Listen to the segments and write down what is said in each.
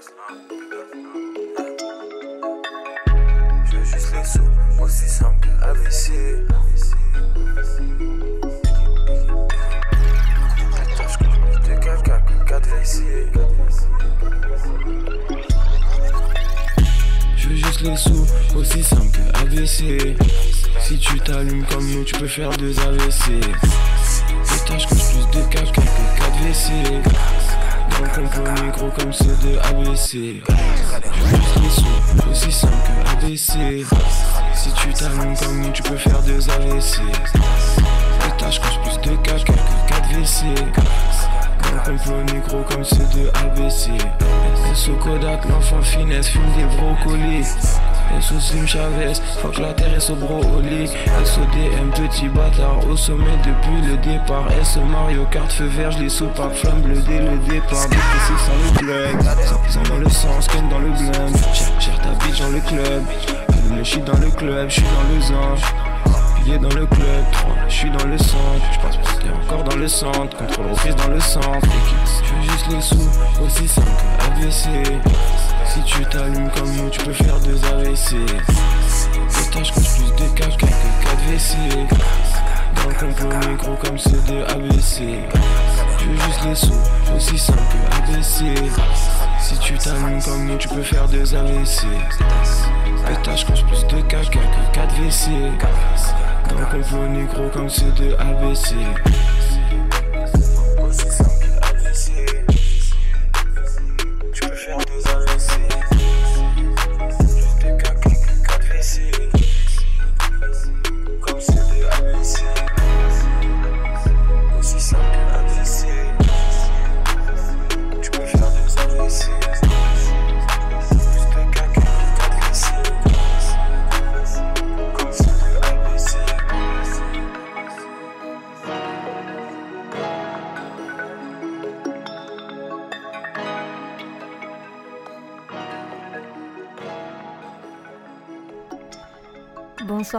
Je veux juste les sous, aussi simple que AVC. Pétasse comme de caca, 4 WC. Je veux juste les sous, aussi simple que AVC. Si tu t'allumes comme nous, tu peux faire deux AVC. Pétage coûte plus de caca que 4 WC. Complot gros comme ceux de ABC. Juste les sous, aussi simple que ABC. Si tu t'allumes comme nous, tu peux faire deux AVC. Pétage coûte plus de caca que 4 WC. Dans le complot négro comme ceux de ABC. SO Kodak, l'enfant finesse, fume des brocolis. SO Slim Chavez, fuck la terre, SO Broly. SODM, petit bâtard au sommet depuis le départ. SO Mario Kart, feu vert, je les soupape, flamme bleue dès le départ. Dépressif sans le plug, sans dans le sang, scan dans le blend. Cher ta bitch dans le club, je suis dans le club, je suis dans le zin. Dans le club, je suis dans le centre. Je passe encore dans le centre. Contrôle reprise dans le centre. Je veux juste les sous, aussi simple que AVC. Si tu t'allumes comme nous, tu peux faire deux AVC. Pétage coûte plus de cash que 4 WC. Dans le complot négro comme ceux de ABC. Je veux juste les sous, aussi simple que ABC. Si tu t'allumes comme nous, tu peux faire deux AVC. Pétage coûte plus de cash que 4 WC. Dans le complot négro comme ceux de ABC.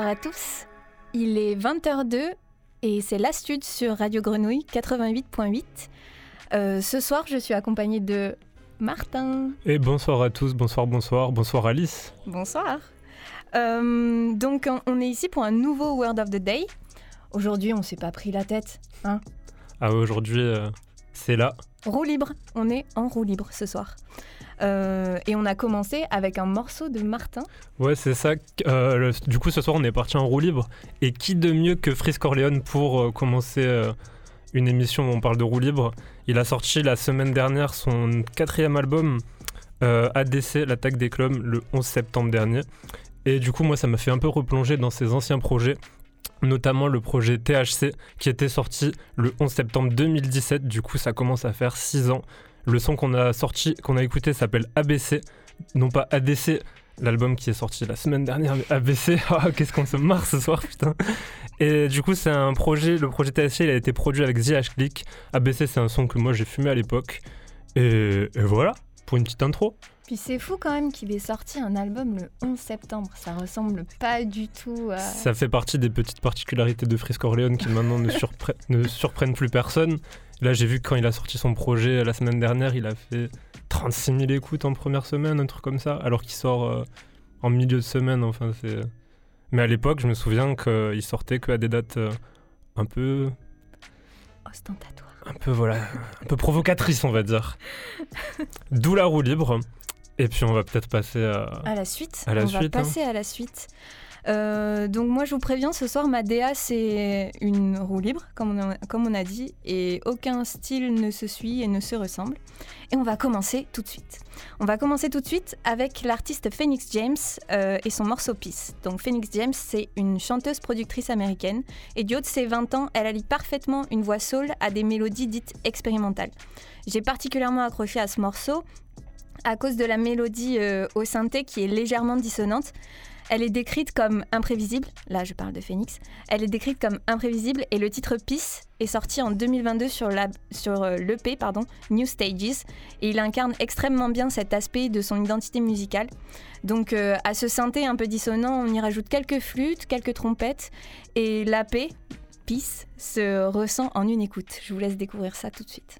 À tous. Il est 20h02 et c'est l'Astude sur Radio Grenouille 88.8. Euh, ce soir, je suis accompagnée de Martin. Et bonsoir à tous, bonsoir, bonsoir, bonsoir Alice. Bonsoir. Euh, donc, on- est ici pour un nouveau Word of the Day. Aujourd'hui, on s'est pas pris la tête. Hein Ah aujourd'hui, euh, c'est là. roue libre. On est en roue libre ce soir. Euh, et on a commencé avec un morceau de Martin. Ouais, c'est ça. Euh, du coup, ce soir, on est parti en roue libre. Et qui de mieux que Frisk Corleone pour euh, commencer une émission où on parle de roue libre? Il a sorti la semaine dernière son quatrième album, ADC, l'attaque des clubs, le 11 septembre dernier. Et du coup, moi, ça m'a fait un peu replonger dans ses anciens projets, notamment le projet THC, qui était sorti le 11 septembre 2017. Du coup, ça commence à faire 6 ans. Le son qu'on a sorti, qu'on a écouté s'appelle ABC, non pas ADC, l'album qui est sorti la semaine dernière, mais ABC, ah, qu'est-ce qu'on se marre ce soir, putain. Et du coup, c'est un projet, le projet THC, il a été produit avec ZH Click. ABC, c'est un son que moi j'ai fumé à l'époque. Et voilà, pour une petite intro. Puis c'est fou quand même qu'il ait sorti un album le 11 septembre. Ça ressemble pas du tout à. Ça fait partie des petites particularités de Frisk Orleans qui maintenant ne, surpre- ne surprennent plus personne. Là, j'ai vu que quand il a sorti son projet euh, la semaine dernière, il a fait 36 000 écoutes en première semaine, un truc comme ça, alors qu'il sort euh, en milieu de semaine. Enfin, c'est. Mais à l'époque, je me souviens qu'il sortait que à des dates euh, un peu, ostentatoire. un peu voilà, un peu provocatrices, on va dire. D'où la roue libre. Et puis, on va peut-être passer à. À la suite, À la on suite, va hein. passer à la suite. Euh, donc moi je vous préviens, ce soir ma DA c'est une roue libre, comme on, a, comme on a dit, et aucun style ne se suit et ne se ressemble. Et on va commencer tout de suite. On va commencer tout de suite avec l'artiste Phoenix James euh, et son morceau Peace. Donc Phoenix James c'est une chanteuse productrice américaine, et du haut de ses 20 ans, elle allie parfaitement une voix soul à des mélodies dites expérimentales. J'ai particulièrement accroché à ce morceau à cause de la mélodie euh, au synthé qui est légèrement dissonante. Elle est décrite comme imprévisible, là je parle de Phoenix, elle est décrite comme imprévisible et le titre Peace est sorti en 2022 sur, la, euh, l'EP New Stages et il incarne extrêmement bien cet aspect de son identité musicale. Donc euh, à ce synthé un peu dissonant, on y rajoute quelques flûtes, quelques trompettes et l'AP, Peace, se ressent en une écoute. Je vous laisse découvrir ça tout de suite.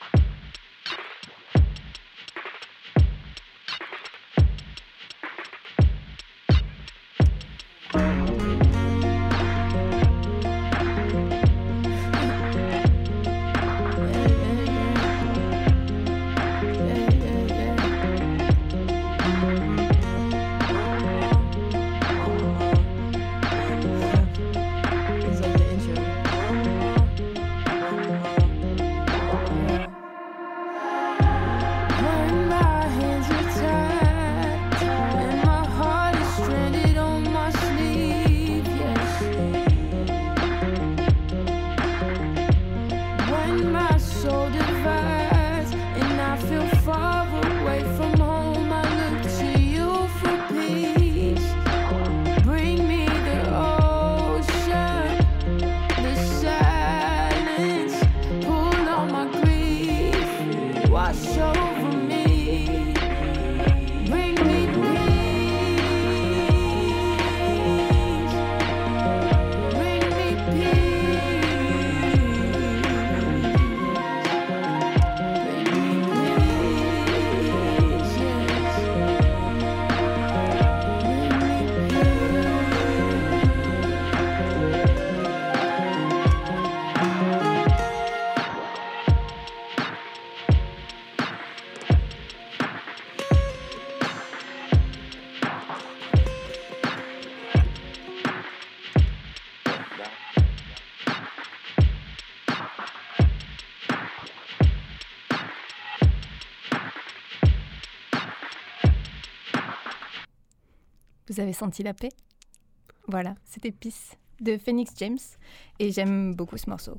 avez senti la paix Voilà, c'était Peace de Phoenix James et j'aime beaucoup ce morceau.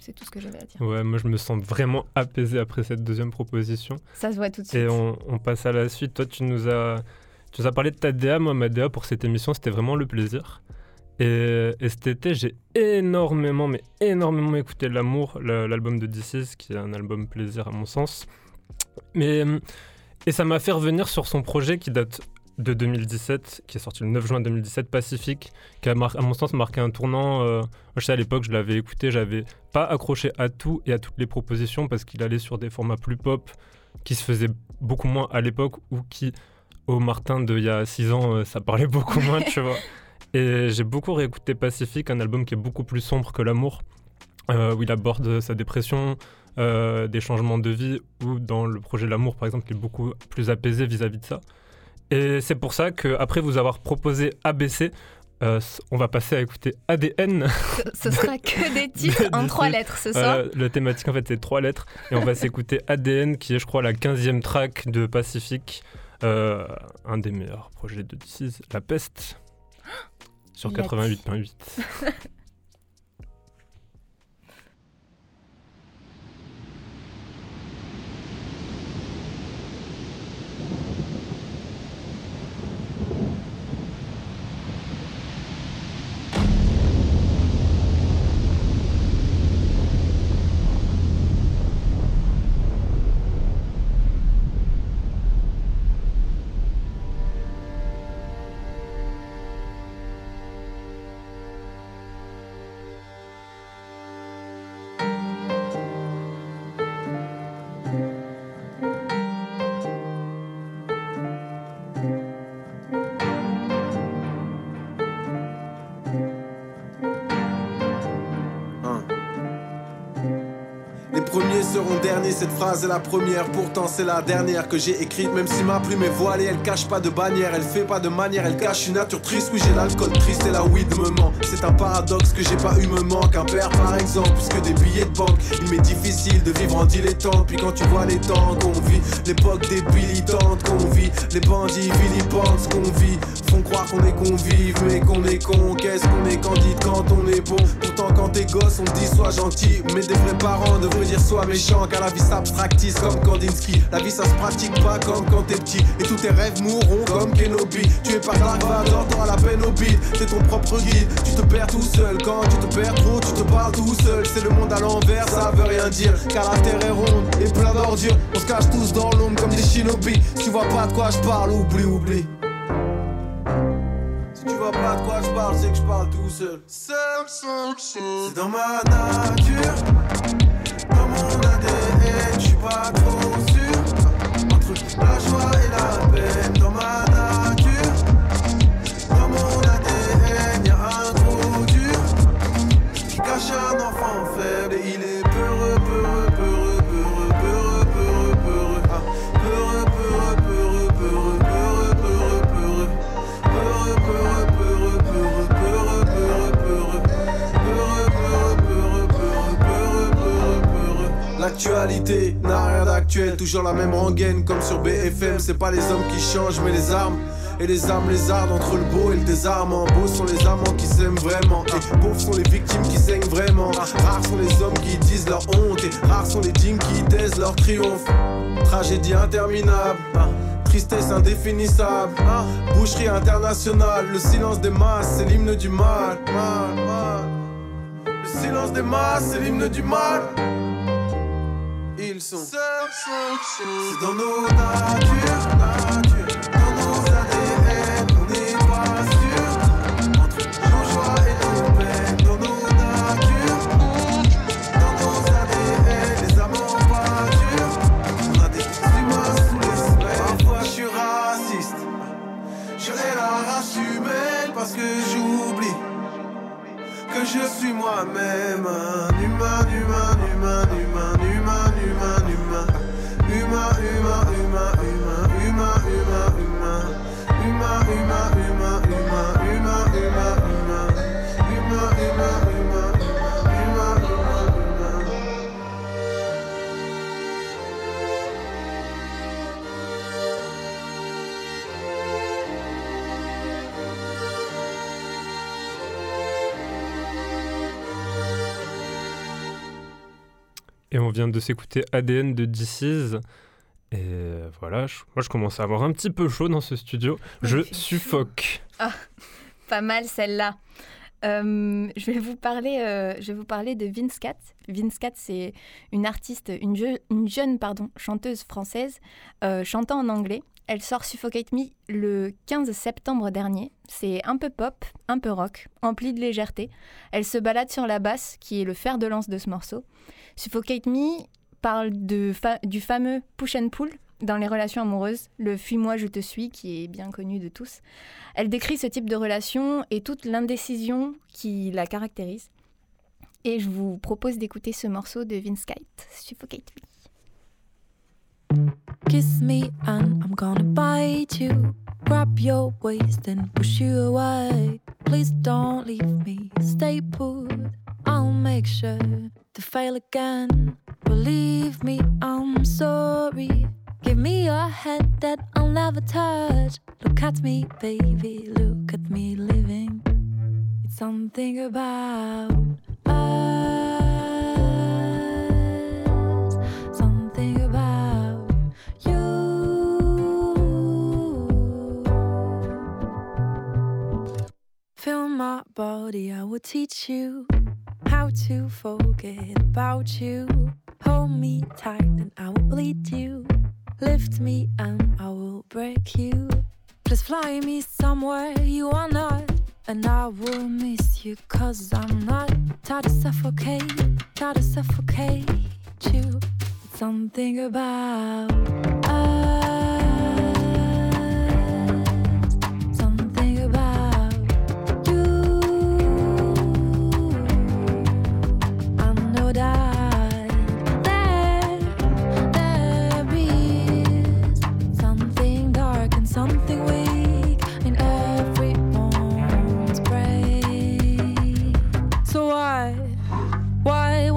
C'est tout ce que j'avais à dire. Ouais, moi je me sens vraiment apaisé après cette deuxième proposition. Ça se voit tout de suite. Et on, on passe à la suite. Toi, tu nous as, tu nous as parlé de ta DA. Moi, ma DA pour cette émission, c'était vraiment le plaisir. Et, et cet été, j'ai énormément, mais énormément écouté L'amour, l'album de DC's, qui est un album plaisir à mon sens. Mais, et ça m'a fait revenir sur son projet qui date de 2017, qui est sorti le 9 juin 2017, Pacifique, qui a, à mon sens marqué un tournant. euh, je sais à l'époque, je l'avais écouté, j'avais pas accroché à tout et à toutes les propositions parce qu'il allait sur des formats plus pop qui se faisaient beaucoup moins à l'époque ou qui, au Martin d'il y a 6 ans, euh, ça parlait beaucoup moins, tu vois. Et j'ai beaucoup réécouté Pacifique, un album qui est beaucoup plus sombre que l'amour, euh, où il aborde sa dépression, des changements de vie, ou dans le projet L'amour, par exemple, il est beaucoup plus apaisé vis-à-vis de ça. Et c'est pour ça qu'après vous avoir proposé ABC, euh, on va passer à écouter ADN. Ce, ce sera que des titres en Des trois titres. lettres ce soir. Euh, la thématique en fait c'est trois lettres et on va s'écouter ADN qui est je crois la 15e track de Pacifique, euh, un des meilleurs projets de DC's, La Peste, sur Il a dit. 88.8. cette phrase est la première, pourtant c'est la dernière que j'ai écrite, même si ma plume est voilée, elle cache pas de bannière, elle fait pas de manière, elle cache une nature triste, oui j'ai l'alcool triste et la weed me ment, c'est un paradoxe que j'ai pas eu me manque, un père par exemple, puisque des billets de banque, il m'est difficile de vivre en dilettante, puis quand tu vois les temps qu'on vit, l'époque débilitante qu'on vit, les bandits vilipendent ce qu'on vit, font croire qu'on est convive, mais qu'on est con, qu'est-ce qu'on est candide quand on est bon, pourtant quand t'es gosse on dit sois gentil, mais des vrais parents devraient dire sois méchant, car la vie s'abstractise comme Kandinsky, la vie ça se pratique pas comme quand t'es petit, et tous tes rêves mourront comme Kenobi, tu es par Dark Vador, t'auras la peine au bide, t'es ton propre guide, tu te perds tout seul, quand tu te perds trop, tu te parles tout seul, c'est le monde à l'envers, ça veut rien dire, car la terre est ronde et plein d'ordures, on se cache tous dans l'ombre comme des shinobi, tu vois pas de quoi je parle, oublie, oublie. Si tu vois pas de quoi je parle, c'est que je parle tout seul. C'est dans ma nature, la joie et la peine, dans ma nature, dans mon ADN, y'a un trop dur. Qui cache un enfant faible et il est L'actualité n'a rien d'actuel, toujours la même rengaine comme sur BFM. C'est pas les hommes qui changent, mais les armes. Et les armes lézardes entre le beau et le désarmant. Beaux sont les amants qui s'aiment vraiment. Et pauvres sont les victimes qui saignent vraiment. Rares sont les hommes qui disent leur honte. Et rares sont les dignes qui taisent leur triomphe. Tragédie interminable. Tristesse indéfinissable. Boucherie internationale. Le silence des masses, c'est l'hymne du. Mal, mal. Le silence des masses, c'est l'hymne du mal. C'est dans nos natures, natures, dans nos ADN, on n'est pas sûr. Entre nos joies et nos peines, dans nos natures, dans nos ADN, les amants pas durs. On a des humains sous les semelles. Parfois je suis raciste, j'aurais la race humaine parce que j'oublie que je suis moi-même un humain, humain, humain, humain, humain, Et on vient de s'écouter ADN de DC's. Et voilà, moi je commence à avoir un petit peu chaud dans ce studio. Je suffoque. Ah, pas mal celle-là. Euh, je, vais vous parler, euh, je vais vous parler de Vince Cat. Vince Cat, c'est une artiste, une, une, jeune pardon, chanteuse française euh, chantant en anglais. Elle sort Suffocate Me le 15 septembre dernier. C'est un peu pop, un peu rock, empli de légèreté. Elle se balade sur la basse, qui est le fer de lance de ce morceau. Suffocate Me parle du fameux push and pull dans les relations amoureuses, le fuis-moi, je te suis, qui est bien connu de tous. Elle décrit ce type de relation et toute l'indécision qui la caractérise. Et je vous propose d'écouter ce morceau de Vince Kite, Suffocate Me. Kiss me and I'm gonna bite you. Grab your waist and push you away. Please don't leave me, stay put. I'll make sure to fail again. Believe me, I'm sorry. Give me your head that I'll never touch. Look at me, baby, look at me living. It's something about us, something about you. Feel my body, I will teach you how to forget about you. Hold me tight, and I will bleed you. Lift me and I will break you. Please fly me somewhere you are not. And I will miss you cause I'm not tired to suffocate, tired to suffocate you. Something about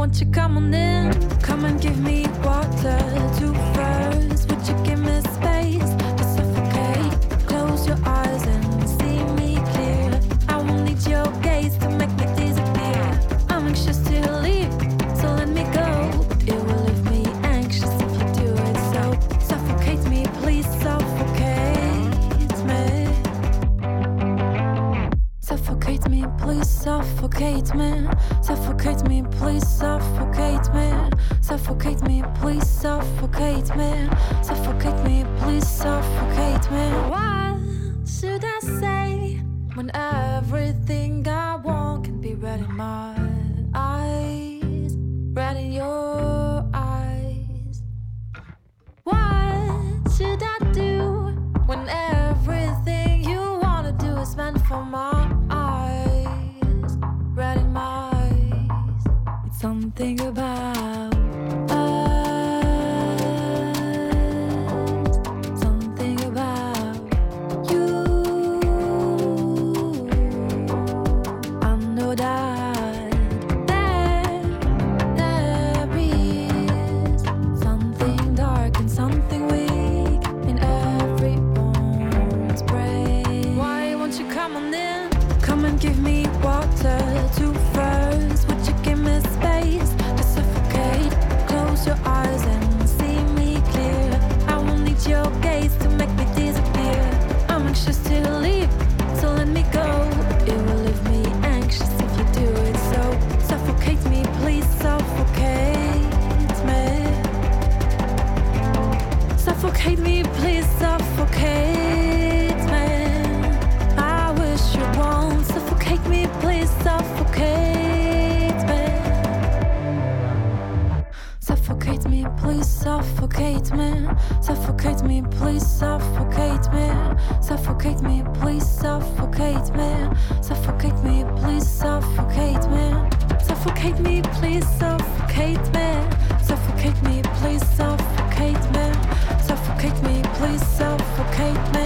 won't you come on in? Come and give me water, two birds. Would you give me space to suffocate? Close your eyes and see me clear. I will need your gaze to make me disappear. I'm anxious to leave, so let me go. It will leave me anxious if you do it so. Suffocate me, please suffocate me. Suffocate me, please suffocate me. Suffocate. please suffocate me.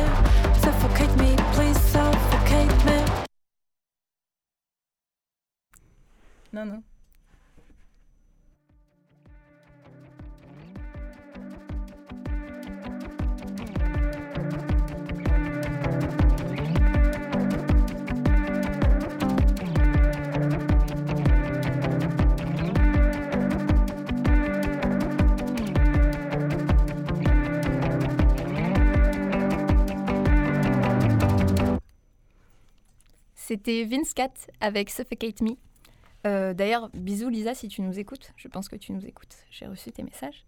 Suffocate me, please suffocate me. No, no. C'était Vince Cat avec Suffocate Me. Euh, D'ailleurs, bisous Lisa si tu nous écoutes. Je pense que tu nous écoutes. J'ai reçu tes messages.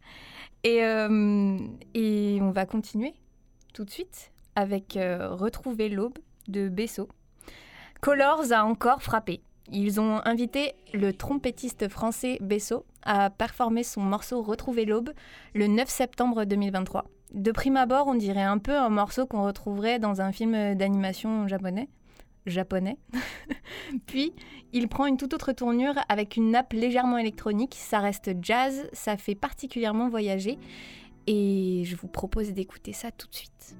Et, euh, et on va continuer tout de suite avec euh, Retrouver l'aube de Bessot. Colors a encore frappé. Ils ont invité le trompettiste français Bessot à performer son morceau Retrouver l'aube le 9 septembre 2023. De prime abord, on dirait un peu un morceau qu'on retrouverait dans un film d'animation japonais. Japonais. Puis, il prend une toute autre tournure avec une nappe légèrement électronique. Ça reste jazz, ça fait particulièrement voyager. Et je vous propose d'écouter ça tout de suite.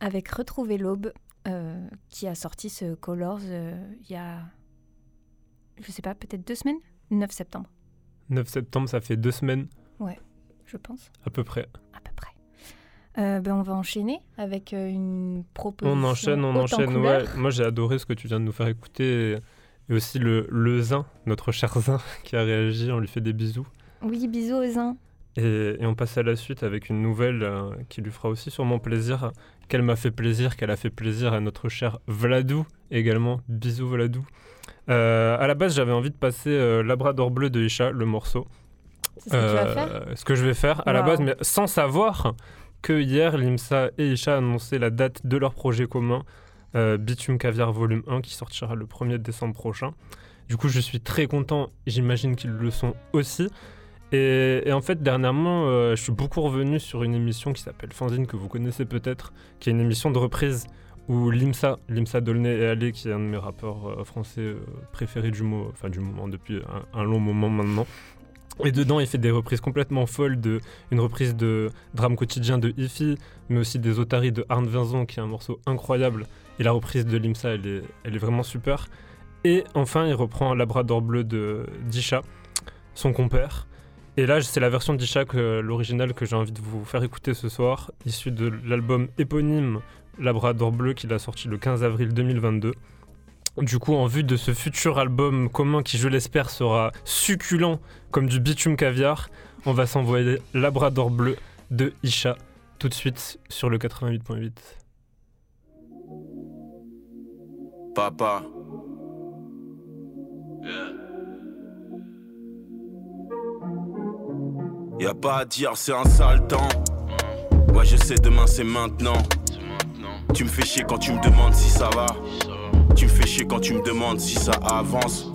Avec Retrouver l'aube, euh, qui a sorti ce Colors euh, il y a, je sais pas, peut-être deux semaines? 9 septembre, 9 septembre, ça fait deux semaines je pense, à peu près. à peu près. Euh, ben, on va enchaîner avec une proposition. On enchaîne, on enchaîne. Ouais. Moi, j'ai adoré ce que tu viens de nous faire écouter. Et, aussi le, le Zin, notre cher Zin, qui a réagi. On lui fait des bisous. Oui, bisous aux uns. Et, et on passe à la suite avec une nouvelle euh, qui lui fera aussi sûrement plaisir, qu'elle m'a fait plaisir, qu'elle a fait plaisir à notre cher Vladou également. Bisous Vladou. Euh, à la base, j'avais envie de passer euh, Labrador bleu de Isha, le morceau. C'est ce que tu vas Euh, faire? ce que je vais faire à la base, mais sans savoir que hier, Limsa et Isha annonçaient la date de leur projet commun, euh, Bitume Caviar Volume 1, qui sortira le 1er décembre prochain. Du coup, je suis très content, j'imagine qu'ils le sont aussi. Et, en fait, dernièrement, euh, je suis beaucoup revenu sur une émission qui s'appelle Fanzine, que vous connaissez peut-être, qui est une émission de reprise où Limsa, Limsa Dolnay et Ali, qui est un de mes rappeurs euh, français euh, préférés du, mo- enfin, du moment, depuis un, long moment maintenant. Et dedans, il fait des reprises complètement folles, de, une reprise de Drame quotidien de Ifi, mais aussi des Otaries de Arne Vincent, qui est un morceau incroyable. Et la reprise de Limsa, elle est, elle est vraiment super. Et enfin, il reprend Labrador bleu de d'Isha, son compère. Et là, c'est la version d'Isha, que- l'original, que j'ai envie de vous faire écouter ce soir, issue de l'album éponyme Labrador bleu qu'il a sorti le 15 avril 2022. Du coup, en vue de ce futur album commun qui, je l'espère, sera succulent comme du bitume caviar, on va s'envoyer Labrador bleu de Isha tout de suite sur le 88.8. Papa. Y a pas à dire, c'est un sale temps. Ouais, je sais, demain c'est maintenant. Tu me fais chier quand tu me demandes si ça va. Tu me fais chier quand tu me demandes si ça avance.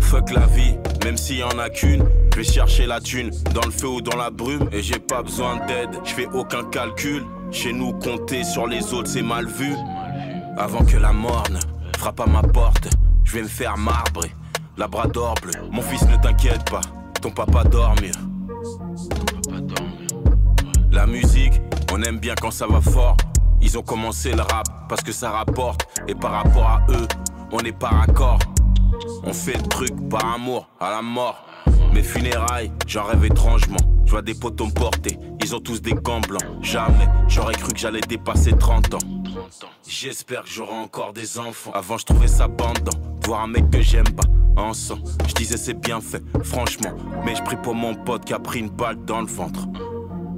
Fuck la vie, même s'il y en a qu'une. Je vais chercher la thune dans le feu ou dans la brume. Et j'ai pas besoin d'aide, je fais aucun calcul. Chez nous, compter sur les autres, c'est mal vu. Avant que la morne frappe à ma porte, je vais me faire marbrer. Labrador bleu, mon fils ne t'inquiète pas, ton papa dort. La musique, on aime bien quand ça va fort. Ils ont commencé le rap parce que ça rapporte. Et par rapport à eux, on n'est pas raccord. On fait le truc par amour à la mort. Mes funérailles, j'en rêve étrangement. Je vois des potos me porter, ils ont tous des gants blancs. Jamais j'aurais cru que j'allais dépasser 30 ans. J'espère que j'aurai encore des enfants. Avant, je trouvais ça bandant. de Voir un mec que j'aime pas en sang. Je disais c'est bien fait, franchement. Mais je prie pour mon pote qui a pris une balle dans le ventre.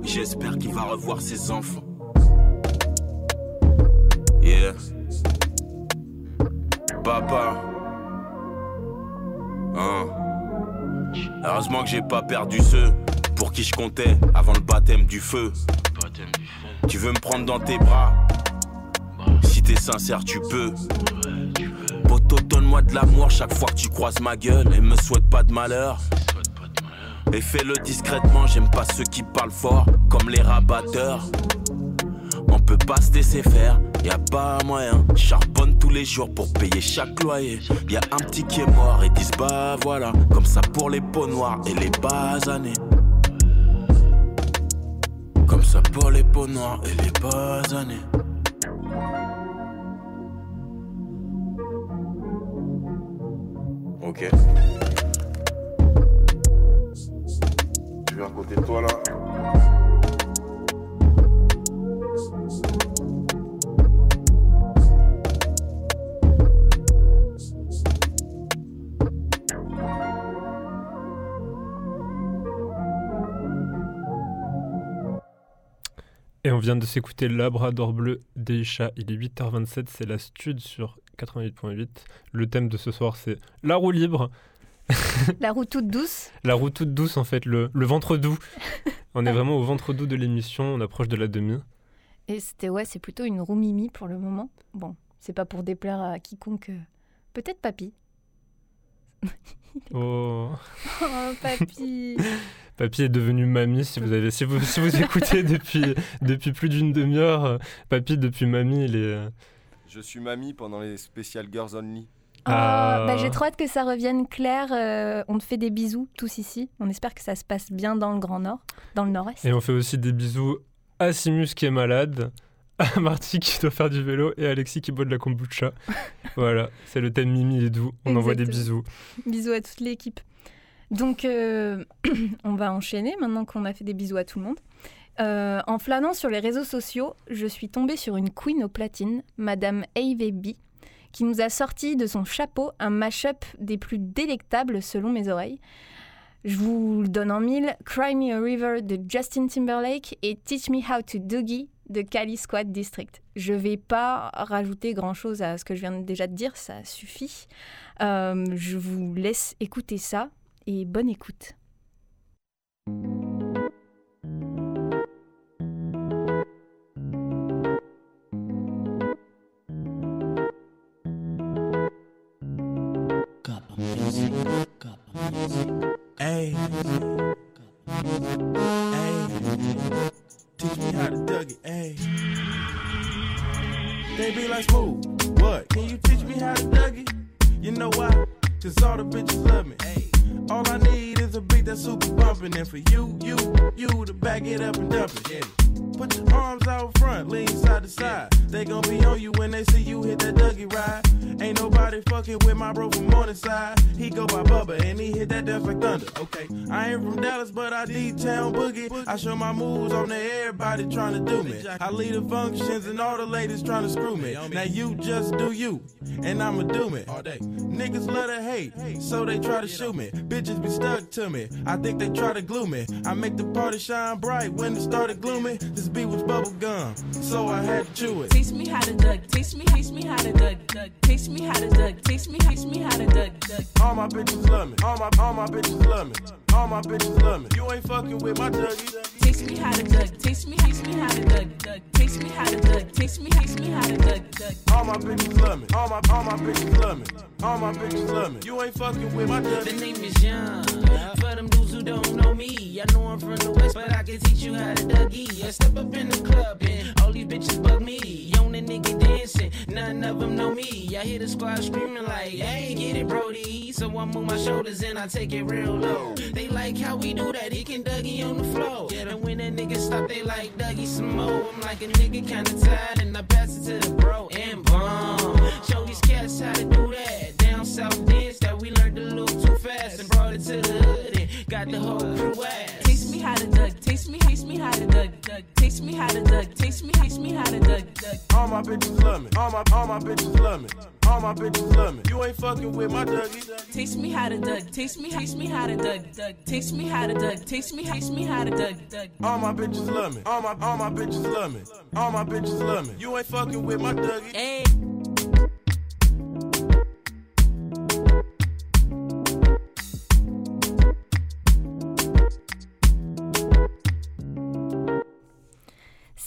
J'espère qu'il va revoir ses enfants. Yeah. Papa. Hein. Heureusement que j'ai pas perdu ceux pour qui je comptais avant le baptême du feu. Tu veux me prendre dans tes bras? Si t'es sincère, tu peux. Poto, donne-moi de l'amour chaque fois que tu croises ma gueule et me souhaite pas de malheur. Et fais-le discrètement, j'aime pas ceux qui parlent fort, comme les rabatteurs. On peut pas se laisser faire, y a pas moyen. Charbonne tous les jours pour payer chaque loyer. Y a un petit qui est mort et disent bah voilà, comme ça pour les peaux noires et les basanés. Comme ça pour les peaux noires et les basanés. Ok. À côté de toi là. Et on vient de s'écouter Labrador bleu des chats. Il est 8h27, c'est la stud sur 88.8. Le thème de ce soir, c'est la roue libre. La roue toute douce. La roue toute douce, en fait, le, le ventre doux. on est vraiment au ventre doux de l'émission, on approche de la demi. Et c'était, ouais, c'est plutôt une roue mimi pour le moment. Bon, c'est pas pour déplaire à quiconque. euh, Peut-être papy. Oh. Oh, papy Papy est devenu mamie, si vous, avez, si vous, si vous écoutez depuis, depuis plus d'une demi-heure. euh, Papy, depuis mamie, il est... euh, Je suis mamie pendant les Special Girls Only. Bah, J'ai trop hâte que ça revienne. Claire, euh, on te fait des bisous tous ici. On espère que ça se passe bien dans le Grand Nord, dans le Nord-Est. Et on fait aussi des bisous à Simus qui est malade, à Marty qui doit faire du vélo et à Alexis qui boit de la kombucha. voilà, c'est le thème Mimi et doux. On envoie des bisous. Bisous à toute l'équipe. Donc, euh, on va enchaîner maintenant qu'on a fait des bisous à tout le monde. En flânant sur les réseaux sociaux, je suis tombée sur une queen au platine, Madame AVB, qui nous a sorti de son chapeau un mash-up des plus délectables selon mes oreilles. Je vous le donne en mille Cry Me a River de Justin Timberlake et Teach Me How to Doogie de Cali Squad District. Je vais pas rajouter grand chose à ce que je viens déjà de dire, ça suffit. Euh, je vous laisse écouter ça et bonne écoute. Hey. Hey. Teach me how to dug it. Hey. They be like smooth. What? Can you teach me how to dug it? You know why? Cause all the bitches love me. Hey. All I need is a beat that's super bumping. And for you, you, you to back it up and dump it. Yeah. Put your arms out front, lean side to side. They gon' be on you when they see you hit that Dougie ride. Nobody fucking with my bro from Morningside. He go by Bubba and he hit that death like thunder. Okay, I ain't from Dallas, but I D-town boogie. I show my moves on there, everybody trying to do me. I lead the functions and all the ladies trying to screw me. Now you just do you, and I'ma do me. All day. Niggas love to hate, so they try to shoot me. Bitches be stuck to me. I think they try to glue me. I make the party shine bright when it started gloomy. This beat was bubble gum, so I had to chew it. Teach me how to duck. Teach me, teach me how to duck. duck. Teach me how to duck. Teach me, teach me how to duck. duck. All my bitches love me. All my all my bitches love me. All my bitches love me. You ain't fucking with my Dougie. Teach me how to duck. Teach me, teach me how to duck. duck. Teach me how to duck. Teach me, teach me how to duck. duck. All my bitches love me. All my all my bitches love me. All my bitches love me. You ain't fucking with my The name is Young. For them dudes who don't know me, I know I'm from the West, but I can teach you how to Dougie. I step up in the club and all these bitches bug me. On the nigga dancing, none of them know me. I hear the squad screaming like, hey, get it, Brody. So I move my shoulders and I take it real low. They like how we do that, he can Dougie on the floor. And when a nigga stop, they like Dougie some more. I'm like a nigga kinda tired and I pass it to the bro and bomb. Show these cats how to do that. Down south dance that we learned a little too fast and brought it to the hood got the whole crew ass. Teach me how to duck. Teach me, teach me how to duck. duck. Teach me how to duck. Teach me, teach me how to duck. duck. All my bitches love me. All my all my bitches love me. All my bitches love me. You ain't fucking with my Dougie. Teach me how to duck. Teach me, teach me how to duck. duck. Teach me how to duck. Teach me, teach me how to duck. duck. All my bitches love me. All my all my bitches love me. All my bitches love me. You ain't fucking with my Dougie. Hey.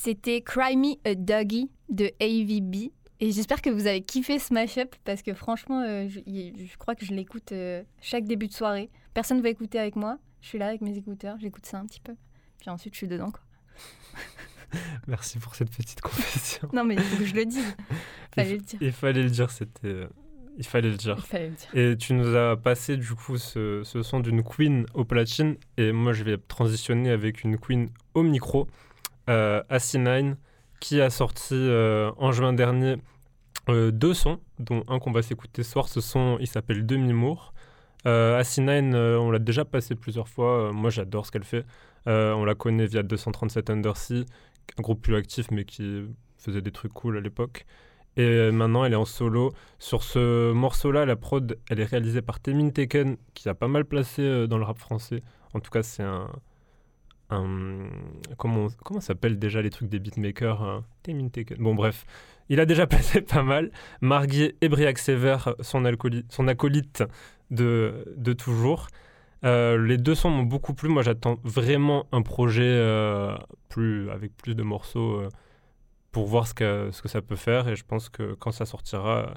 C'était Cry Me a Doggy de AVB. Et j'espère que vous avez kiffé ce mashup parce que franchement, euh, je, je crois que je l'écoute euh, chaque début de soirée. Personne ne va écouter avec moi. Je suis là avec mes écouteurs, j'écoute ça un petit peu. Puis ensuite, je suis dedans. Quoi. Merci pour cette petite confession. Non, mais il faut que je le dise. Fallait le dire. Il fallait le dire, c'était. euh, Il fallait le dire. Il fallait le dire. Et tu nous as passé du coup ce, ce son d'une queen au platine et moi je vais transitionner avec une queen au micro, AC9, qui a sorti euh, en juin dernier euh, deux sons, dont un qu'on va s'écouter ce soir. Ce son, il s'appelle Demi-Mour. Euh, AC9, euh, on l'a déjà passé plusieurs fois. Euh, moi j'adore ce qu'elle fait. Euh, on la connaît via 237 Undersea, un groupe plus actif mais qui faisait des trucs cool à l'époque. Et euh, maintenant, elle est en solo. Sur ce morceau-là, la prod, elle est réalisée par Temin Teken, qui a pas mal placé euh, dans le rap français. En tout cas, c'est un. Comment comment ça s'appelle déjà les trucs des beatmakers Teken. Bon, bref. Il a déjà placé pas mal. Marguier et Briac Sévère, son, son acolyte de, toujours. Euh, les deux sons m'ont beaucoup plu. Moi, j'attends vraiment un projet euh, plus, avec plus de morceaux. euh, pour voir ce que, ce que ça peut faire. Et je pense que quand ça sortira,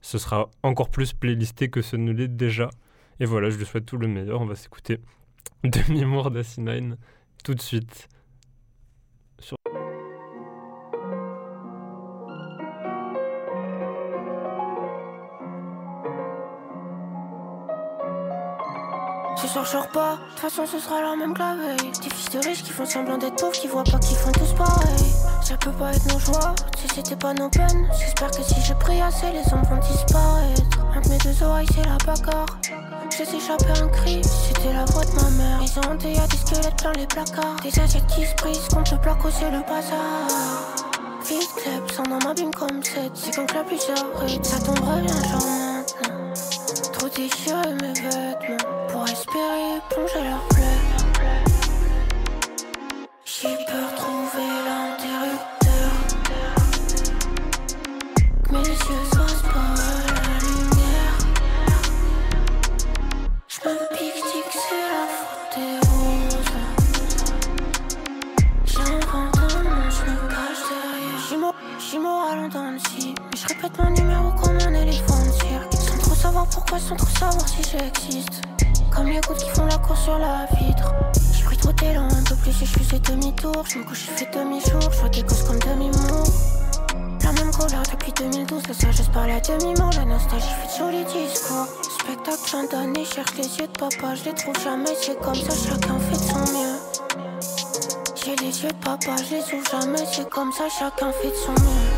ce sera encore plus playlisté que ce ne l'est déjà. Et voilà, je lui souhaite tout le meilleur. On va s'écouter Demi-Mour d'Asinine tout de suite. Soir je sors pas, de toute façon ce sera la même que la veille. Des fils de riches qui font semblant d'être pauvres, qui voient pas qu'ils font tous pareil. Ça peut pas être nos joies, si c'était pas nos peines. J'espère que si je prie assez, les hommes vont disparaître. Entre mes deux oreilles, c'est la bagarre. Je laisse échapper un cri, c'était la voix de ma mère. Ils ont honte, y'a des squelettes plein les placards. Des assiettes qui se brisent contre le placo, c'est le bazar. Vite club, sans dans m'abîme comme 7. C'est quand la pluie s'arrête, ça tomberait bien genre maintenant. Trop déchiré mes vêtements pour espérer plonger leur plaies. J'ai peur j'répète mon numéro comme un éléphant de cirque. Sans trop savoir pourquoi, sans trop savoir si j'existe? Comme les gouttes qui font la course sur la vitre. J'ai pris trop d'élan, un peu plus et je faisais demi-tour. Je me couche, je fais demi-jour, je vois des gosses comme demi-mour. La même couleur depuis 2012, la sagesse parle à demi-mot. La nostalgie fait de jolis discours. Spectacle fin d'année, cherche les yeux de papa, je les trouve jamais. C'est comme ça, chacun fait de son mieux. J'ai les yeux de papa, je les ouvre jamais. C'est comme ça, chacun fait de son mieux.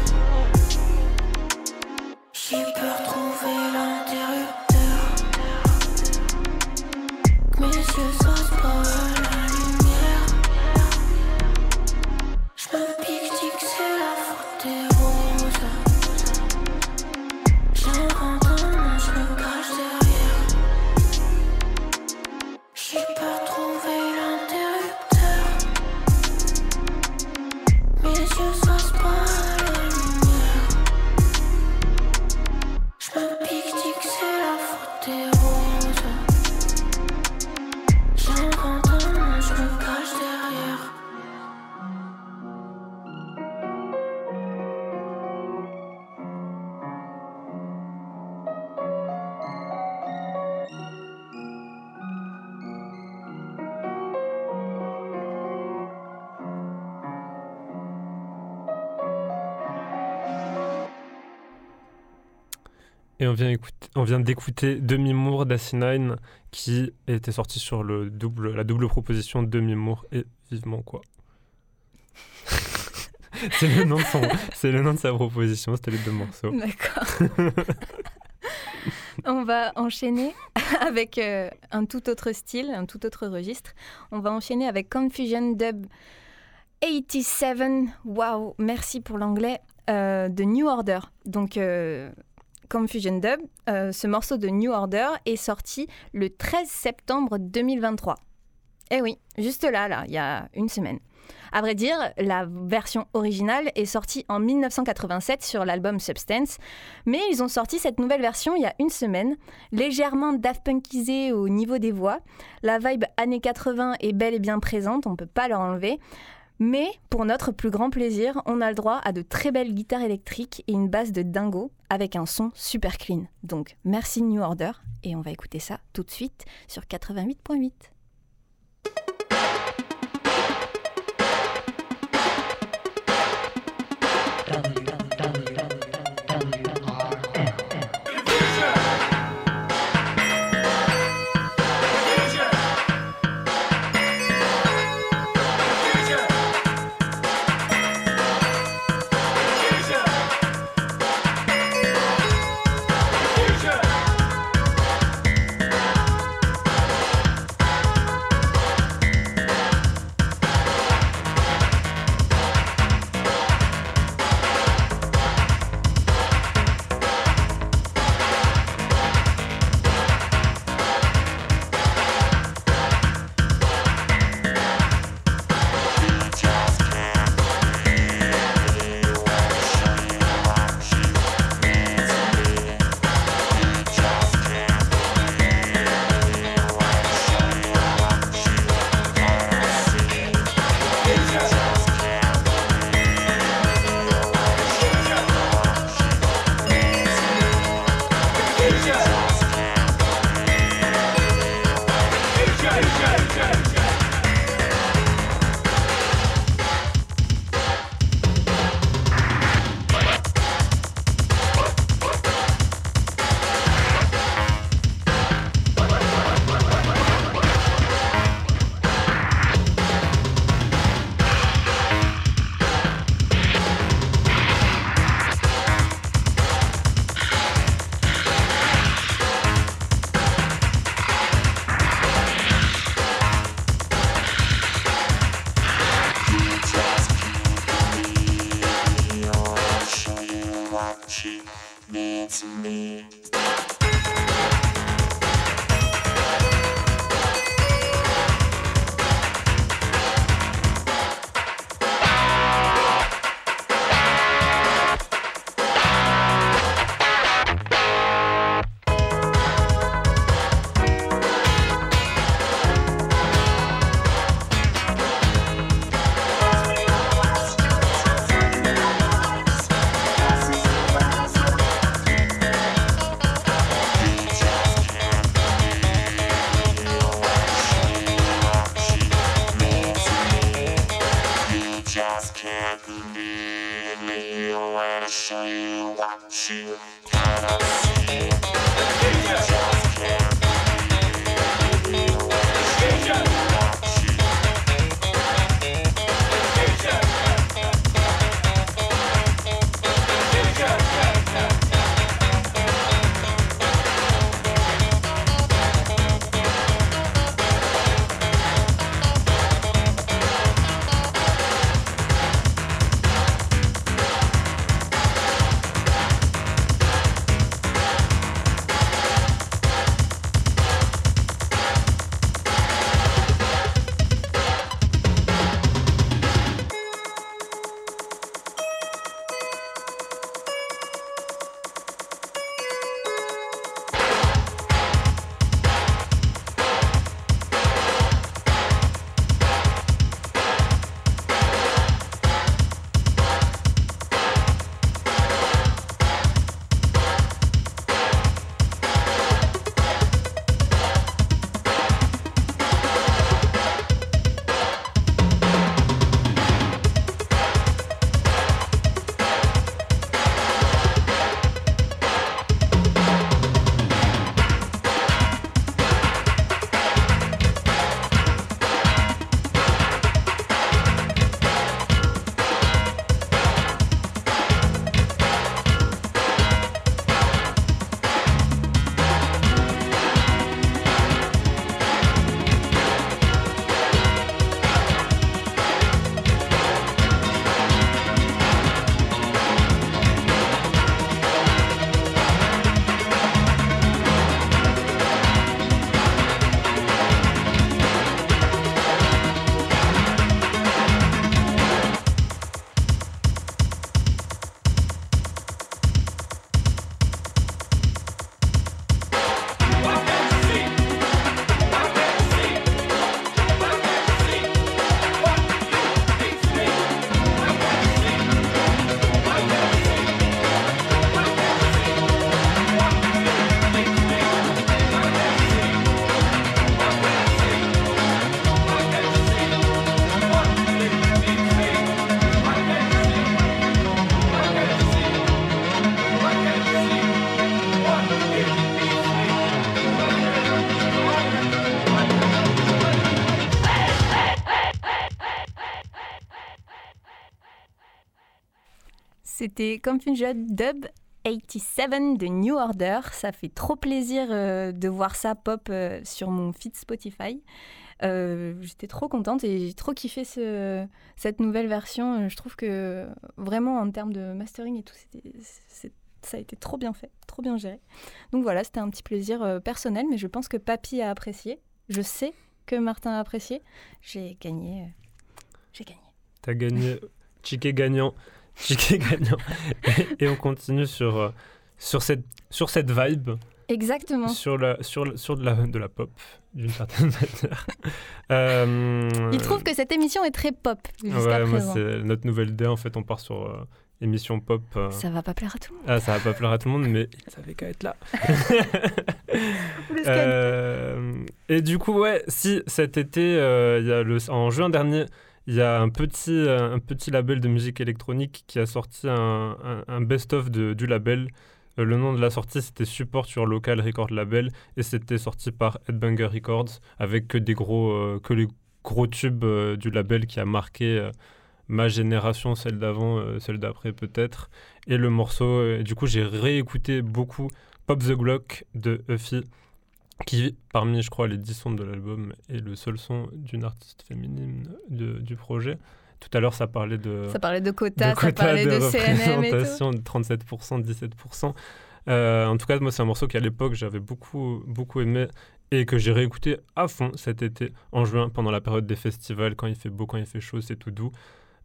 Et on vient, écouter, on vient d'écouter Demi-Mour d'Asinine qui était sorti sur le double, la double proposition Demi-Mour et vivement quoi. c'est le, nom de son- c'est le nom de sa proposition, c'était les deux morceaux. D'accord. On va enchaîner avec euh, un tout autre style, un tout autre registre. On va enchaîner avec Confusion Dub 87. Waouh, merci pour l'anglais. euh, de New Order. Donc, euh, Confusion Dub, euh, ce morceau de New Order est sorti le 13 septembre 2023. Eh oui, juste là, là, il y a une semaine. À vrai dire, la version originale est sortie en 1987 sur l'album Substance, mais ils ont sorti cette nouvelle version il y a une semaine, légèrement Daft Punkisée au niveau des voix. La vibe années 80 est bel et bien présente, on ne peut pas leur enlever. Mais pour notre plus grand plaisir, on a le droit à de très belles guitares électriques et une basse de dingo avec un son super clean. Donc merci New Order et on va écouter ça tout de suite sur 88.8. C'était Confusion Dub 87 de New Order. Ça fait trop plaisir euh, de voir ça pop euh, sur mon feed Spotify. Euh, J'étais trop contente et j'ai trop kiffé ce, cette nouvelle version. Je trouve que vraiment en termes de mastering et tout, ça a été trop bien fait, trop bien géré. Donc voilà, c'était un petit plaisir personnel, mais je pense que Papy a apprécié. Je sais que Martin a apprécié. J'ai gagné. J'ai gagné. T'as gagné. Chiquet gagnant. Chiquet gagnant. Et, et on continue sur, euh, sur, cette, sur cette vibe, Exactement. sur, la, sur, sur de, la, de la pop, d'une certaine manière. Euh, Il trouve que cette émission est très pop jusqu'à Ouais, moi, présent. c'est notre nouvelle idée. En fait, on part sur euh, émission pop. euh, Ça va pas plaire à tout le monde. Ah, ça va pas plaire à tout le monde, mais ça avait qu'à être là. Euh, et du coup, ouais, si cet été, il y a le, en juin dernier, il y a un petit, euh, un petit label de musique électronique qui a sorti un, un- best-of du label. Euh, le nom de la sortie, c'était Support sur Local Record Label et c'était sorti par Headbanger Records avec que, des gros, euh, que les gros tubes du label qui a marqué ma génération, celle d'avant, celle d'après peut-être. Et le morceau, du coup, j'ai réécouté beaucoup Pop the Glock de Uffy, qui, parmi, je crois, les 10 sons de l'album, est le seul son d'une artiste féminine de- du projet. Tout à l'heure, ça parlait de, Ça parlait de quotas, de ça parlait de, CNM et tout. représentation de 37%, 17%. Euh, en tout cas, moi, c'est un morceau qu'à l'époque, j'avais beaucoup, beaucoup aimé et que j'ai réécouté à fond cet été, en juin, pendant la période des festivals, quand il fait beau, quand il fait chaud, c'est tout doux.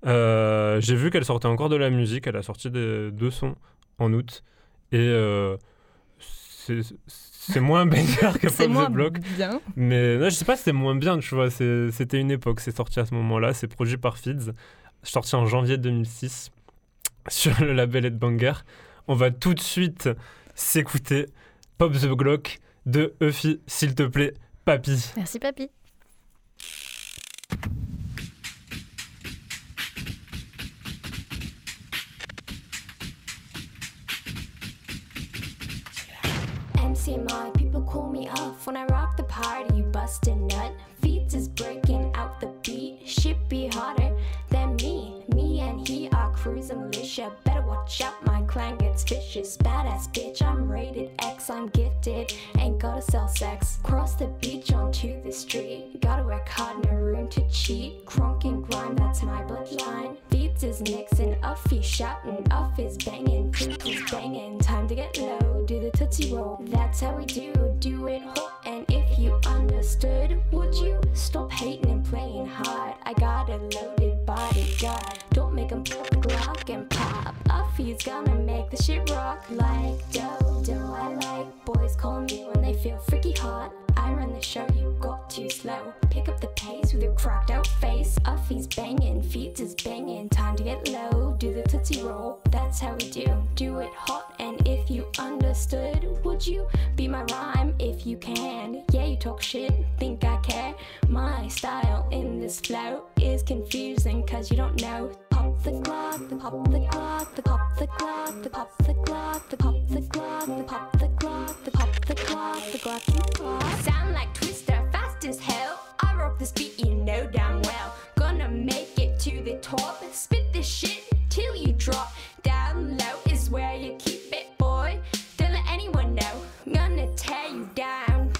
Euh, j'ai vu qu'elle sortait encore de la musique, elle a sorti des, deux sons en août et euh, c'est c'est moins banger que Pop moins the Block. bien. Mais non, je sais pas si c'est moins bien, tu vois. C'était une époque, c'est sorti à ce moment-là. C'est produit par Feeds, sorti en janvier 2006 sur le label Headbanger. On va tout de suite s'écouter Pop the Glock de Eufy, s'il te plaît, papy. Merci papy. TMI, people cool me off when I rock the party. You bust a nut, feats is breaking out the beat. Shit be hotter than me. Me and he are cruising militia. Better watch out, my clan gets vicious. Badass bitch, I'm rated X, I'm gifted. Ain't gotta sell sex. Cross the beach onto the street. Gotta work hard, no room to cheat. Crunk and grind, that's my bloodline. Feats is mixing, Uffy shouting, Uff is banging. That's how we do, do it hot. And if you understood, would you stop hating and playing hard? I got a loaded bodyguard. Don't make him the Glock and pop. Uffy's gonna make the shit rock like. Dough I like. Boys call me when they feel freaky hot. I run the show, you got too slow. Pick up the pace with your cracked out face. Uffy's banging, feet is banging. Time to get low, do the tootsie roll. That's how we do. Do it hot, and if you understood, would you be my rhyme if you can? Yeah, you talk shit, think I care. My style in this flow is confusing, cause you don't know. Pop the clock, the pop the clock, the pop the clock, the pop the clock, the pop the clock, the pop the clock, the pop the clock, the clock you. Sound like Twister, fast as hell. I rock this beat, you know damn well. Gonna make it to the top, spit this shit till you drop. Down low is where you keep it, boy. Don't let anyone know. Gonna tear you down.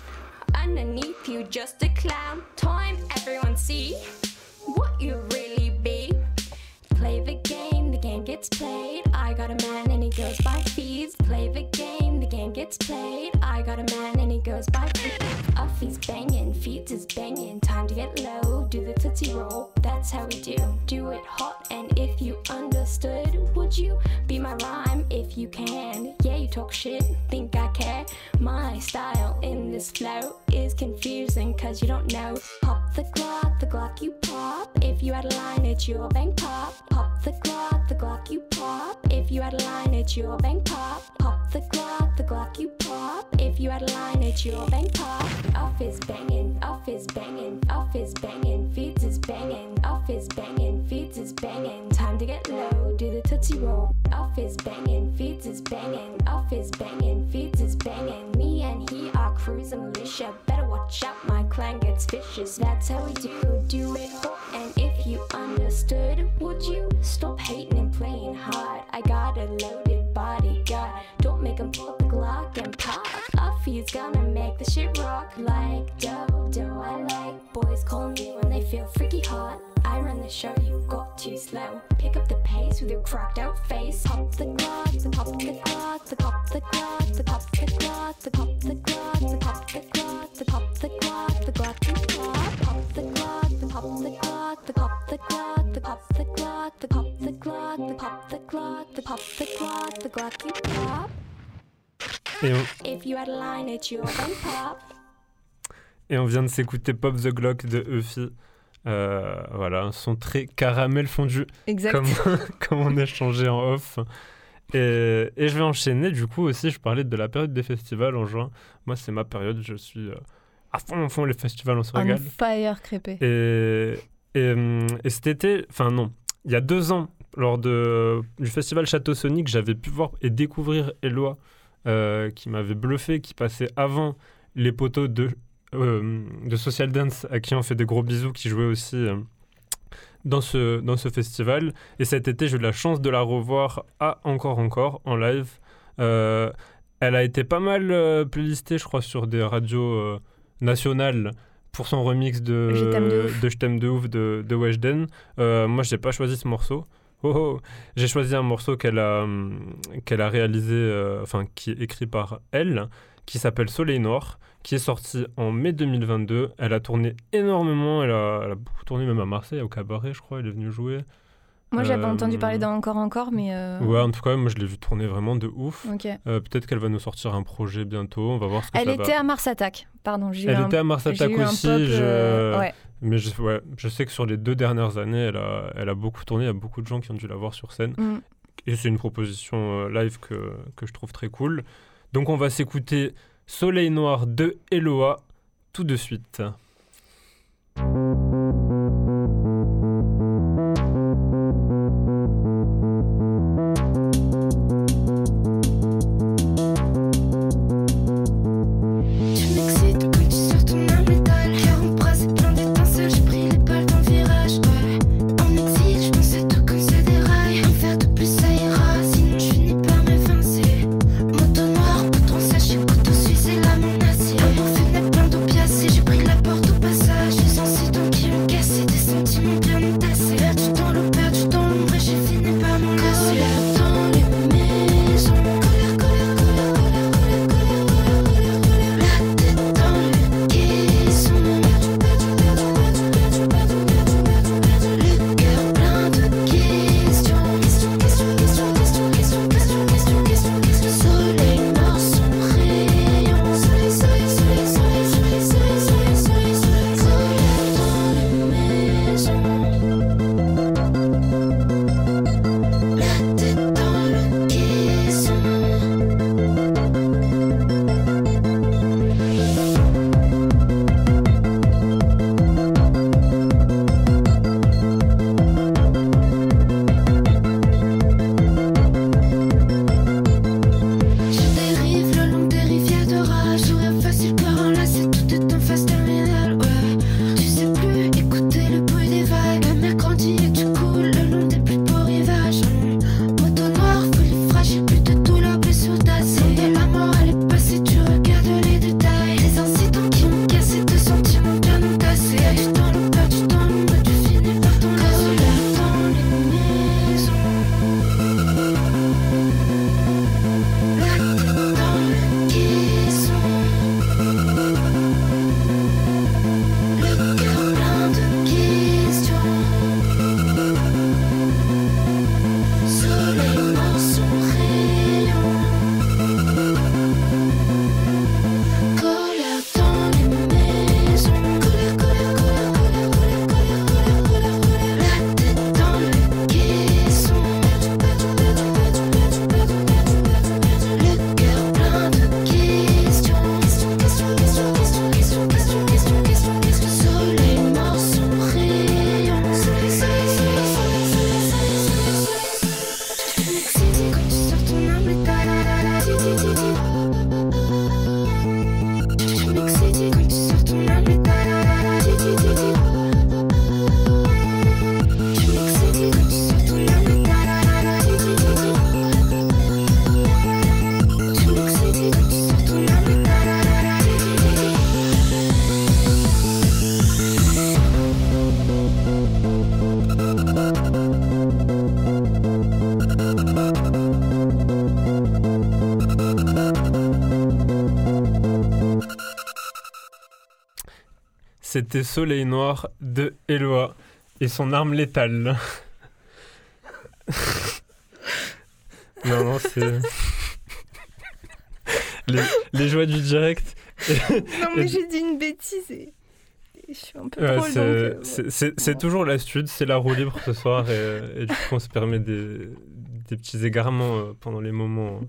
Underneath you, just a clown. Time everyone see what you really be. Play the game gets played. I got a man and he goes by fees. Play the game, the game gets played. I got a man and he goes by fees. Uffy's banging, feet is banging. Time to get low, do the tootsie roll. That's how we do. Do it hot, and if you understood, would you be my rhyme if you can? Yeah, you talk shit, think I care. My style in this flow is confusing, cause you don't know. Pop the Glock, the Glock you pop. If you had a line, it's your bang pop. Pop the Glock, the Glock you pop. If you had a line, it's your bang pop. Pop the Glock, the Glock you pop. If you had a line, it's your bang pop. Off is banging, off is banging, off is banging, feeds is banging, off is banging, feeds is banging. Time to get low, do the tootsie roll. Off is banging, feeds is banging, off is banging, feeds is banging. Me and he are cruising militia. Better watch out, my clan gets vicious. That's how we do, do it. And if you understood, would you stop hating and playing hard? I got a loaded bodyguard. Don't make him pull the Glock and pop. Uffy's gonna make the shit rock like dough I like. Boys call me when they feel freaky hot. I run the show, you got too slow. Pick up the pace with your cracked out face. Pop the clock, the pop the clock, the pop the clock, the pop the clock, the pop the clock, the pop the clock, the pop the clock, the clock pop. Pop the clock, the pop the clock, the pop the clock, the pop the clock, the pop the clock, the pop the clock, the pop the clock, the clock you pop. If you had a line, it's your pop. et on vient de s'écouter Pop the Glock de Eufy. Euh, voilà, un son très caramel fondu, Exact. comme, comme on a changé en off. Et, et je vais enchaîner, du coup, aussi, je parlais de la période des festivals en juin. Moi, c'est ma période, je suis euh, à fond, à fond, les festivals, on se régale. fire crépé. Et, et, hum, et cet été, enfin non, il y a deux ans, lors de, du festival Château Sonic, j'avais pu voir et découvrir Eloi, euh, qui m'avait bluffé, qui passait avant les poteaux de, de Social Dance, à qui on fait des gros bisous, qui jouait aussi euh, dans, ce, dans ce festival. Et cet été, j'ai eu la chance de la revoir à Encore Encore, en live. Euh, elle a été pas mal euh, playlistée, je crois, sur des radios euh, nationales pour son remix de Je t'aime de ouf. de Je t'aime de ouf de, de Weshden. Euh, moi, j'ai pas choisi ce morceau. Oh, oh. J'ai choisi un morceau qu'elle a, hum, qu'elle a réalisé, euh, enfin, qui est écrit par elle, qui s'appelle Soleil Noir, qui est sorti en mai 2022. Elle a tourné énormément, elle a, elle a beaucoup tourné même à Marseille, au cabaret, je crois, elle est venue jouer. Moi, j'avais Euh, entendu parler d'un encore encore, mais. euh, Ouais, en tout cas, moi, je l'ai vu tourner vraiment de ouf. Ok. Euh, Peut-être qu'elle va nous sortir un projet bientôt, on va voir ce que Elle ça était va. à Mars Attack. Pardon, Elle un- était à Mars Attack aussi, pop, je- euh, ouais. mais je, ouais, je sais que sur les deux dernières années, elle a, elle a beaucoup tourné, il y a beaucoup de gens qui ont dû la voir sur scène. Mm. Et c'est une proposition euh, live que, que je trouve très cool. Donc on va s'écouter Soleil Noir de Eloa tout de suite. C'était Soleil Noir de Eloa et son arme létale. non, non, c'est. les, les joies du direct. Non, mais j'ai dit une bêtise et je suis un peu Ouais, drôle. c'est- euh, bon. toujours la stud, c'est la roue libre ce soir et, et du coup on se permet des, des petits égarements euh, pendant les moments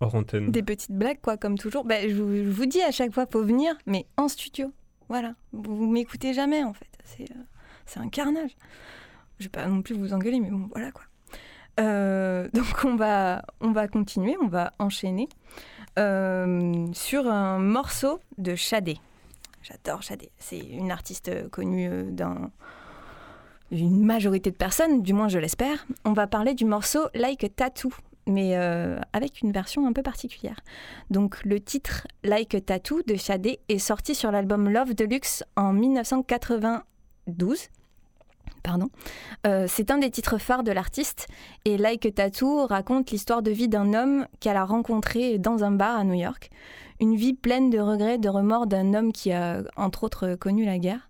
hors antenne. Des petites blagues, quoi, comme toujours. Bah, je, vous, je vous dis à chaque fois, faut venir, mais en studio. Voilà. Vous, m'écoutez jamais, en fait. C'est euh, un carnage. Je vais pas non plus vous engueuler, mais bon, voilà, quoi. Euh, donc, on va, on va continuer, on va enchaîner euh, sur un morceau de Shadé. J'adore Shadé. C'est une artiste connue d'un une majorité de personnes, du moins je l'espère. On va parler du morceau Like a Tattoo, mais euh, avec une version un peu particulière. Donc le titre Like a Tattoo de Shadé est sorti sur l'album Love Deluxe en 1992. Pardon. Euh, c'est un des titres phares de l'artiste et Like a Tattoo raconte l'histoire de vie d'un homme qu'elle a rencontré dans un bar à New York. Une vie pleine de regrets, de remords d'un homme qui a entre autres connu la guerre.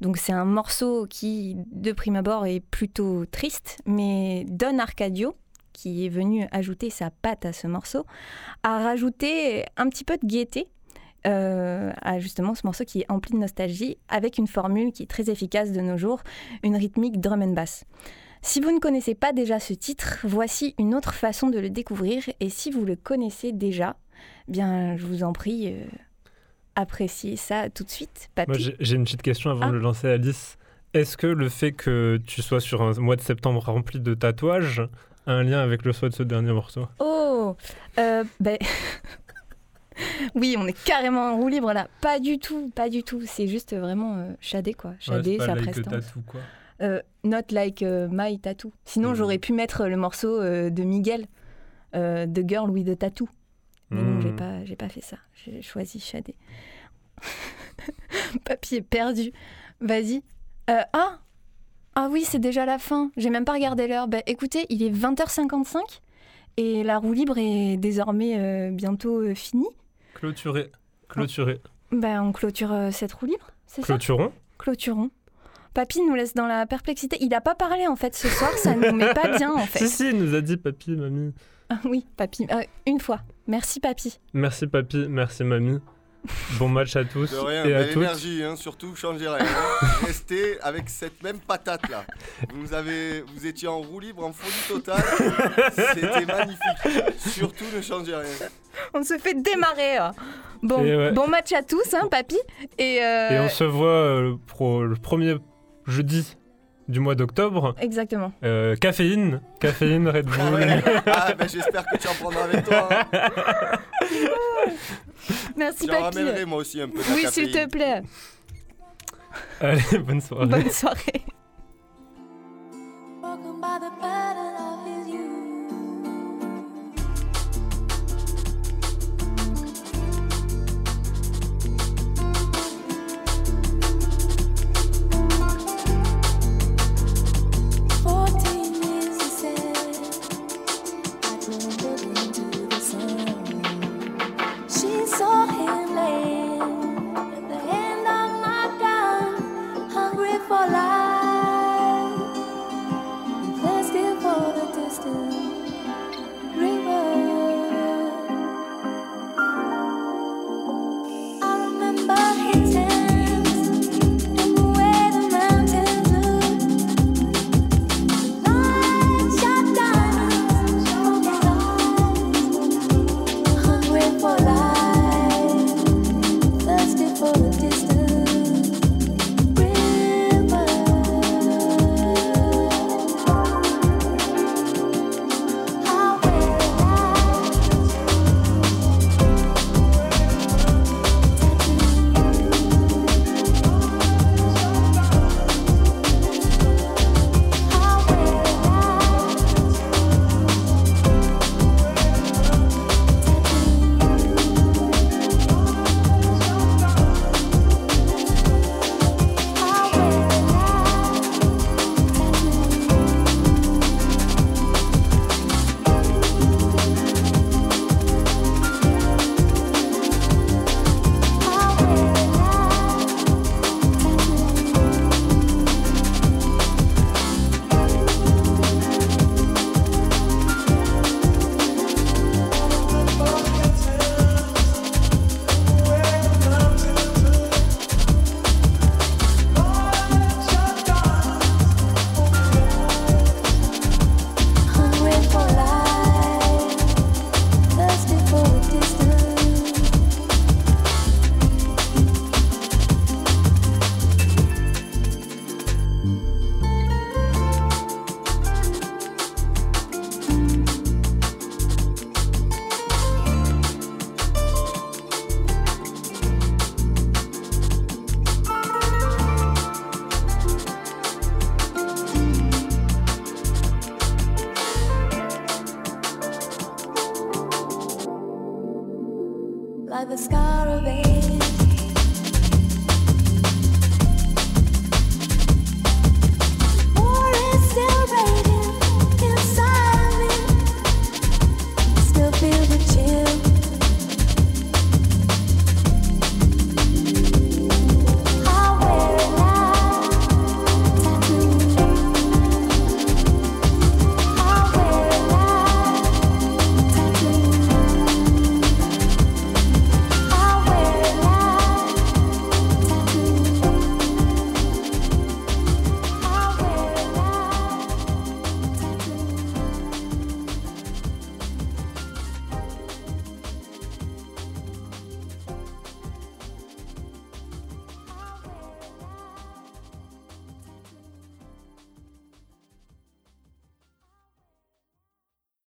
Donc c'est un morceau qui, de prime abord, est plutôt triste, mais Don Arcadio, qui est venu ajouter sa patte à ce morceau, a rajouté un petit peu de gaieté euh, à justement ce morceau qui est empli de nostalgie, avec une formule qui est très efficace de nos jours, une rythmique drum and bass. Si vous ne connaissez pas déjà ce titre, voici une autre façon de le découvrir, et si vous le connaissez déjà, bien je vous en prie, euh, appréciez ça tout de suite. Papy. J'ai une petite question avant Ah. de le lancer Alice. Est-ce que le fait que tu sois sur un mois de septembre rempli de tatouages un lien avec le choix de ce dernier morceau Oh euh, ben... Oui, on est carrément en roue libre là. Pas du tout, pas du tout. C'est juste vraiment euh, Shadé quoi. Ouais, Shadé, c'est sa like tattoo, quoi. Euh, not like euh, my tattoo. Sinon, Hmm. j'aurais pu mettre le morceau de Miguel, The Girl with the Tattoo. Mais non, j'ai Hmm. pas, j'ai pas fait ça. J'ai choisi Shadé. Papy est perdu. Vas-y. Ah Ah oui, c'est déjà la fin. J'ai même pas regardé l'heure. Bah, écoutez, il est 20h55 et la roue libre est désormais euh, bientôt euh, finie. Clôturé. Clôturé. Bah, on clôture euh, cette roue libre, c'est ça? Clôturons Clôturons. Papy nous laisse dans la perplexité. Il a pas parlé en fait ce soir, ça nous met pas bien en fait. Si, si, il nous a dit papy, mamie. Ah oui, papy. Une fois. Merci papy. Merci papy, merci mamie. Bon match à tous De rien, et à belle toutes. énergie, hein, surtout, changez rien. hein. Restez avec cette même patate là. Vous, avez, vous étiez en roue libre, en folie totale. C'était magnifique. Surtout, ne changez rien. On se fait démarrer. hein. Bon, ouais. bon match à tous, hein, papy. Et, euh, Et on se voit euh, pro- le premier jeudi du mois d'octobre. Exactement. Euh, caféine, caféine, Red Ah, Bull. ouais. Ah, ben, j'espère que tu en prendras avec toi. hein. Merci J'en ramènerai moi aussi un peu de Oui, s'il te plaît. Allez, bonne soirée. Bonne soirée.